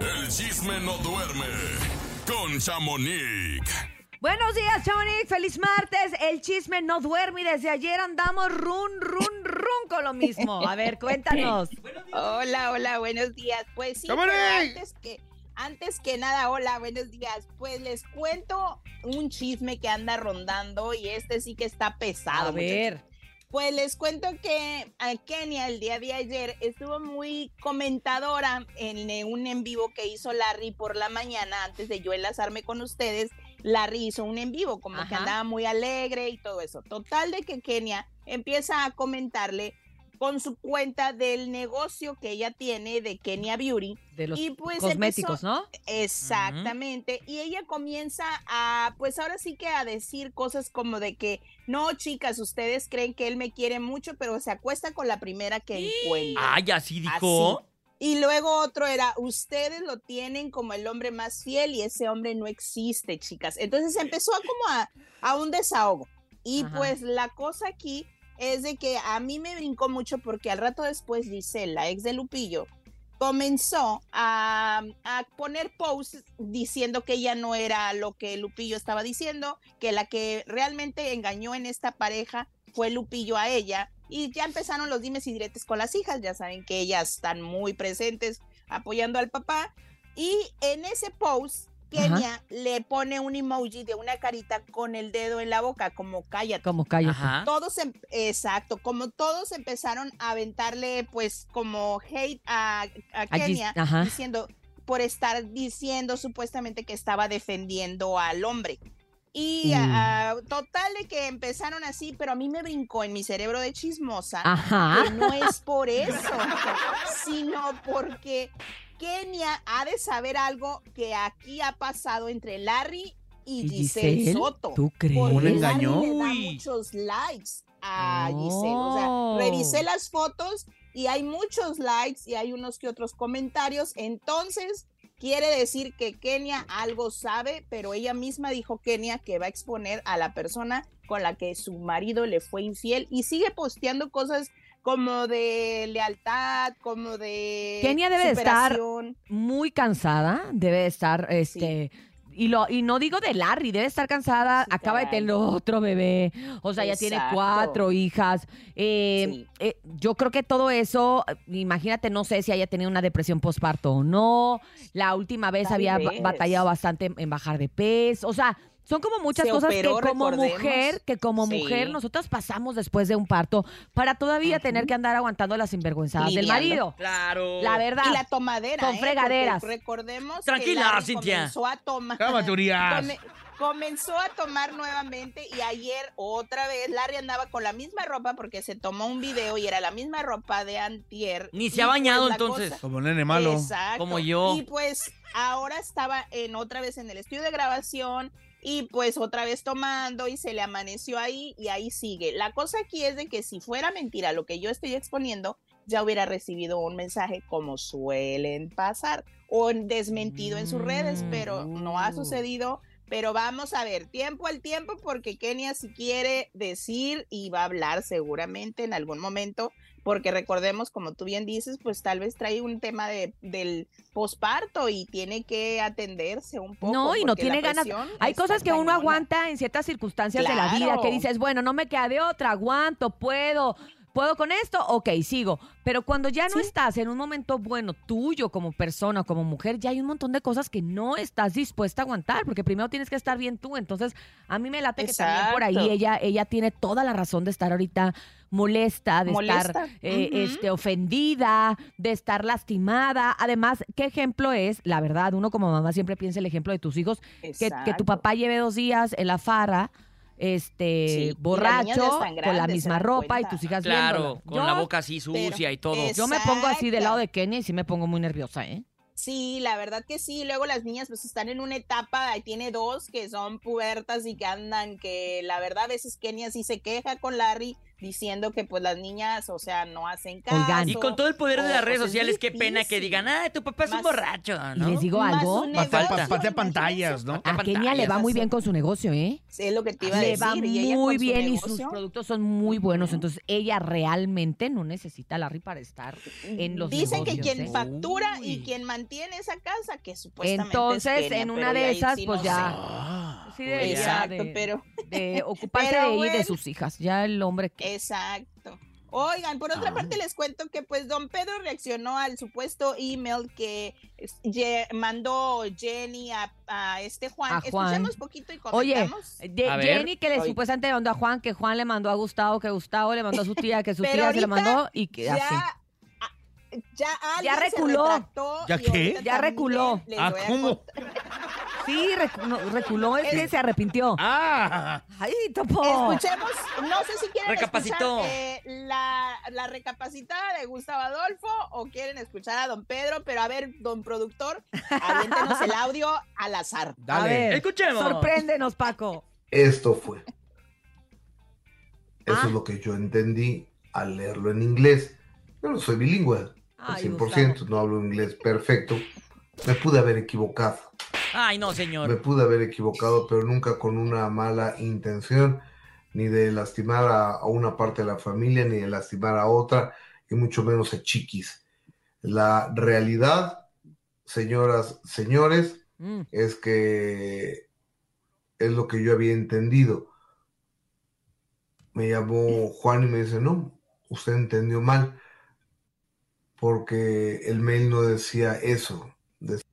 El chisme no duerme con Chamonix. Buenos días, Chamonix. Feliz martes. El chisme no duerme y desde ayer andamos run, run, run con lo mismo. A ver, cuéntanos. Hola, hola, buenos días. Pues sí, antes que, antes que nada, hola, buenos días. Pues les cuento un chisme que anda rondando y este sí que está pesado. A ver. muchachos. Pues les cuento que a Kenia el día de ayer estuvo muy comentadora en eh, un en vivo que hizo Larry por la mañana antes de yo enlazarme con ustedes. Larry hizo un en vivo, como que andaba muy alegre y todo eso. Total de que Kenia empieza a comentarle con su cuenta del negocio que ella tiene de Kenia Beauty. De los y pues cosméticos, empezó- ¿no? Exactamente. Y ella comienza a, pues ahora sí que a decir cosas como de que, no, chicas, ustedes creen que él me quiere mucho, pero se acuesta con la primera que encuentra. Ay, así dijo. Así. Y luego otro era, ustedes lo tienen como el hombre más fiel y ese hombre no existe, chicas. Entonces empezó a como a, a un desahogo. Y Ajá. pues la cosa aquí es de que a mí me brincó mucho porque al rato después Giselle, la ex de Lupillo, comenzó a, a poner posts diciendo que ella no era lo que Lupillo estaba diciendo, que la que realmente engañó en esta pareja fue Lupillo a ella. Y ya empezaron los dimes y diretes con las hijas, ya saben que ellas están muy presentes apoyando al papá. Y en ese post, Kenia le pone un emoji de una carita con el dedo en la boca, como cállate. Como cállate. Ajá. Todos, em- exacto, como todos empezaron a aventarle pues como hate a, Kenia, ajá. diciendo, por estar diciendo supuestamente que estaba defendiendo al hombre. Y Mm. total de que empezaron así, pero a mí me brincó en mi cerebro de chismosa Ajá. que no es por eso, sino porque Kenia ha de saber algo que aquí ha pasado entre Larry y, ¿Y Giselle, Giselle? Soto. ¿Tú crees? Porque ¿Un Larry engañó? le da muchos likes a Giselle. O Oh. sea, revisé las fotos y hay muchos likes y hay unos que otros comentarios. Entonces, quiere decir que Kenia algo sabe, pero ella misma dijo Kenia que va a exponer a la persona con la que su marido le fue infiel y sigue posteando cosas como de lealtad, como de Kenia debe de estar. Muy cansada, debe de estar, este... Y, lo, y no digo de Larry, debe estar cansada, Sí, acaba de tener otro bebé, o sea, ya tiene cuatro hijas. Eh, Sí. eh, yo creo que todo eso, imagínate, no sé si haya tenido una depresión postparto o no, la última vez Tal había vez. batallado bastante en, en bajar de peso, o sea, son como muchas Se cosas operó, que como recordemos. mujer, que como Sí. mujer nosotros pasamos después de un parto para todavía tener que andar aguantando las sinvergüenzadas del marido. Claro. La verdad. Y la tomadera. Con ¿eh? fregaderas. Porque recordemos Tranquila, Larry Cintia. comenzó a tomar. Cálmate, Urias. Come- comenzó a tomar nuevamente y ayer otra vez Larry andaba con la misma ropa porque se tomó un video y era la misma ropa de antier. Ni se ha pues bañado entonces. cosa- Como nene malo. Exacto. Como yo. Y pues ahora estaba en otra vez en el estudio de grabación y pues otra vez tomando y se le amaneció ahí y ahí sigue. La cosa aquí es de que si fuera mentira lo que yo estoy exponiendo, ya hubiera recibido un mensaje como suelen pasar o desmentido en sus redes, pero no ha Mm. sucedido. Pero vamos a ver, tiempo al tiempo, porque Kenia si quiere decir y va a hablar seguramente en algún momento, porque recordemos, como tú bien dices, pues tal vez trae un tema de, del posparto y tiene que atenderse un poco. No, y no tiene ganas. Hay cosas que uno aguanta en ciertas circunstancias de la vida que dices, bueno, no me queda de otra, aguanto, puedo. ¿Puedo con esto? Ok, sigo. Pero cuando ya no Sí. estás en un momento bueno tuyo como persona, como mujer, ya hay un montón de cosas que no estás dispuesta a aguantar, porque primero tienes que estar bien tú. Entonces, a mí me late que también por ahí ella, ella tiene toda la razón de estar ahorita molesta, de Molesta. estar eh, este, ofendida, de estar lastimada. Además, ¿qué ejemplo es? La verdad, uno como mamá siempre piensa el ejemplo de tus hijos, que, que tu papá lleve dos días en la farra, este, Sí, borracho, con la misma ropa y tus hijas Claro, viéndolo. con Yo- la boca así sucia y todo. Yo me pongo así del lado de Kenia y sí me pongo muy nerviosa, ¿eh? Sí, la verdad que sí. Luego las niñas pues están en una etapa, ahí tiene dos que son pubertas y que andan, que la verdad a veces Kenia sí se queja con Larry diciendo que pues las niñas, o sea, no hacen caso. Oigan. Y con todo el poder de las redes pues, es sociales, qué pena que digan, ah, tu papá es un borracho, Y ¿no? les digo algo, un Patea, negocio, pa- patea imagínense. pantallas, ¿no? a Kenia le va muy bien con su negocio, ¿eh? Sí, es lo que te iba a Le decir. va y ella muy bien y sus productos son muy buenos. Entonces, ella realmente no necesita a Larry para estar en los Dicen que quien ¿eh? factura Uy. y quien mantiene esa casa, que supuestamente Entonces, es Kenia, en una de esas, sí pues no ya. sé. Ah, Sí, Exacto, de, pero de ocuparse de ella y de bueno. sus hijas. Ya el hombre Eh, que... Exacto. Oigan, por otra Ah. parte les cuento que pues don Pedro reaccionó al supuesto email que mandó Jenny a, a este Juan. A Juan. Escuchemos poquito y Oye, comentamos. de- A ver. Jenny que le Oye. supuestamente mandó a Juan, que Juan le mandó a Gustavo, que Gustavo le mandó a su tía, que su tía se le mandó y que ya, así. a- ya se reculó. ¿Ya qué? Ya reculó. les Ah, voy a ¿cómo? contar. Sí, recu- no, reculó, es que se arrepintió. Ah, Ay, topo. Escuchemos, no sé si quieren Recapacitó. escuchar eh, la, la recapacitada de Gustavo Adolfo o quieren escuchar a don Pedro, pero a ver, don productor, aviéntenos el audio al azar. A dale. ver, Escuchemos. sorpréndenos, Paco. Esto fue. Eso Ah. es lo que yo entendí al leerlo en inglés. Yo no soy bilingüe, al Ay, 100%, no hablo inglés perfecto. Me pude haber equivocado. Ay, no, Me señor. pude haber equivocado, pero nunca con una mala intención, ni de lastimar a, a una parte de la familia, ni de lastimar a otra, y mucho menos a chiquis. La realidad, señoras, señores, Mm. es que es lo que yo había entendido. Me llamó Juan y me dice, no, usted entendió mal, porque el mail no decía eso. Decía,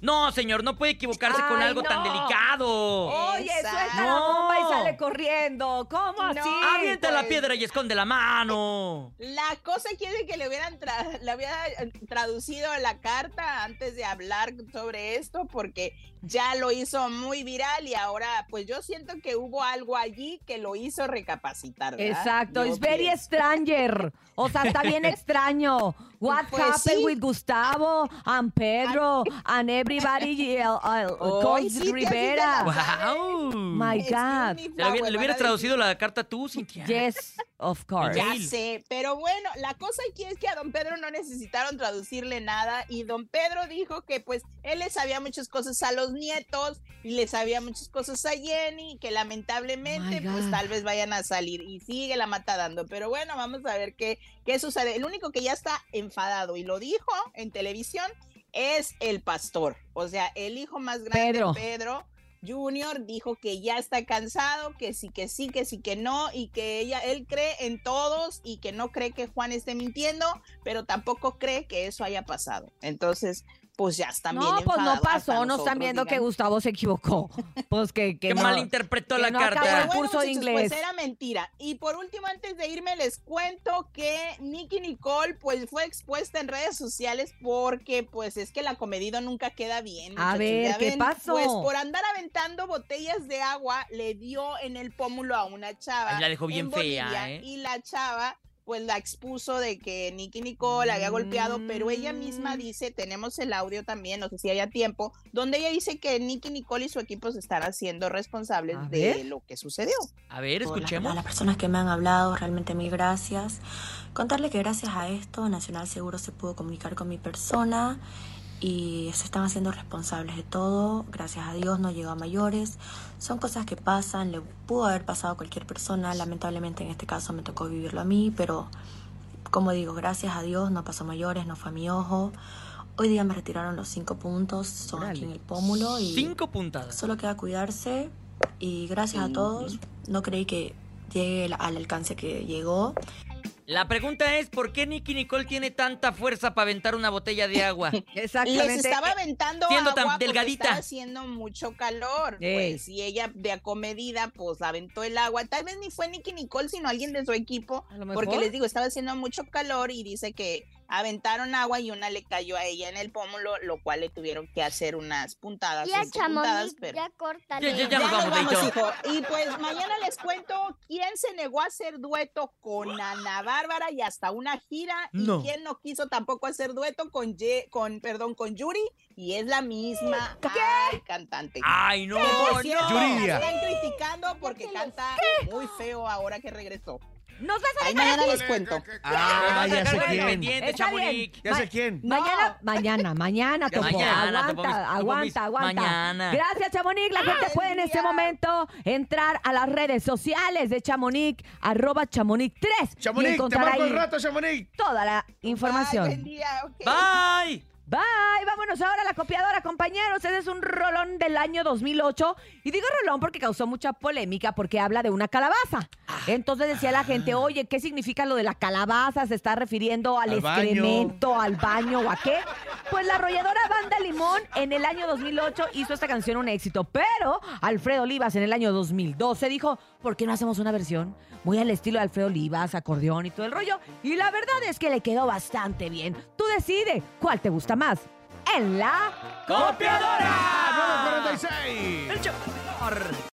No, señor, no puede equivocarse con algo tan delicado. Oye, Exacto. suelta la No. bomba y sale corriendo. ¿Cómo No. así? Avienta la pues. piedra y esconde la mano. La cosa quiere que le hubieran tra- le hubiera eh, traducido la carta antes de hablar sobre esto porque ya lo hizo muy viral y ahora pues yo siento que hubo algo allí que lo hizo recapacitar. ¿verdad? Exacto, es very stranger. O sea, está bien extraño. What Pues happened sí. with Gustavo and Pedro and everybody uh, uh, Hoy called sí Rivera? Wow. My God. lo hubiera- traducido la carta tú, Cintia. Yes, of course. Ya sé, pero bueno, la cosa aquí es que a don Pedro no necesitaron traducirle nada y don Pedro dijo que pues él le sabía muchas cosas a los nietos y le sabía muchas cosas a Jenny y que lamentablemente My pues tal vez vayan a salir y sigue la mata dando, pero bueno, vamos a ver qué, qué sucede. El único que ya está enfadado y lo dijo en televisión es el pastor, o sea, el hijo más grande, Pedro. Pedro Junior dijo que ya está cansado, que sí, que sí, que sí, que no, y que ella, él cree en todos y que no cree que Juan esté mintiendo, pero tampoco cree que eso haya pasado. Entonces, pues ya están bien No, pues no pasó, no están nosotros, viendo que. Gustavo se equivocó. Pues que, que Que no. malinterpretó que la no acabó carta. el curso de muchachos, inglés. Pues era mentira. Y por último, antes de irme, les cuento que Nicky Nicole, pues fue expuesta en redes sociales porque, pues es que la comedido nunca queda bien. A ver, ya ¿qué ven, pasó? Pues por andar aventando botellas de agua, le dio en el pómulo a una chava. Ay, la dejó bien en fea, Bolivia, ¿eh? Y la chava pues la expuso de que Nicky Nicole había golpeado, pero ella Mm. misma dice, tenemos el audio también, no sé si haya tiempo, donde ella dice que Nicky Nicole y su equipo se están haciendo responsables A de ver. lo que sucedió. A ver, escuchemos. A las personas que me han hablado, realmente mil gracias. Contarle que gracias a esto Nacional Seguro se pudo comunicar con mi persona y se están haciendo responsables de todo. Gracias a Dios no llegó a mayores. Son cosas que pasan, le pudo haber pasado a cualquier persona. Lamentablemente en este caso me tocó vivirlo a mí, pero como digo, gracias a Dios no pasó a mayores, no fue a mi ojo. Hoy día me retiraron los cinco puntos, son aquí en el pómulo y Cinco puntadas. Solo queda cuidarse y gracias a todos. No creí que llegue al alcance que llegó. La pregunta es, ¿por qué Nicky Nicole tiene tanta fuerza para aventar una botella de agua? Exactamente. Les estaba aventando Siendo agua tan porque delgadita. estaba haciendo mucho calor, pues, y ella de acomedida, pues, aventó el agua. Tal vez ni fue Nicky Nicole, sino alguien de su equipo, A lo mejor. porque les digo, estaba haciendo mucho calor y dice que aventaron agua y una le cayó a ella en el pómulo, lo cual le tuvieron que hacer unas puntadas, Ya, puntadas, Chamonix, pero... ya córtale. Ya, ya, Ya nos nos vamos, vamos, hijo. Y pues mañana les cuento quién se negó a hacer dueto con Ana Bárbara y hasta una gira No. y quién no quiso tampoco hacer dueto con Ye- con perdón con Yuri y es la misma ay, cantante. ¡Ay, no! Que, por cierto, no. Yuridia. la están criticando porque canta muy feo ahora que regresó. Nos vas a dejar mañana les cuento. Ah, ya sé quién. Está bien. Ya sé quién. Mañana, mañana, mañana, Topo. mañana, aguanta, Topo, mis- aguanta, mañana. Gracias, Chamonix. La gente puede en este momento entrar a las redes sociales de Chamonix, arroba Chamonix 3. y Chamonix, te marco el rato, Chamonix. toda la información. Ay, buen día, ok. Bye. Bye, vámonos ahora a la copiadora, compañeros. Ese es un rolón del año 2008. Y digo rolón porque causó mucha polémica porque habla de una calabaza. Entonces decía la gente, oye, ¿qué significa lo de la calabaza? ¿Se está refiriendo al, Al baño. excremento, al baño o a qué? Pues la arrolladora Banda Limón en el año 2008 hizo esta canción un éxito. Pero Alfredo Olivas en el año 2012 dijo, ¿por qué no hacemos una versión muy al estilo de Alfredo Olivas, acordeón y todo el rollo? Y la verdad es que le quedó bastante bien. Tú decide cuál te gusta más. En la ¡Copiadora! 946. El Chamonix.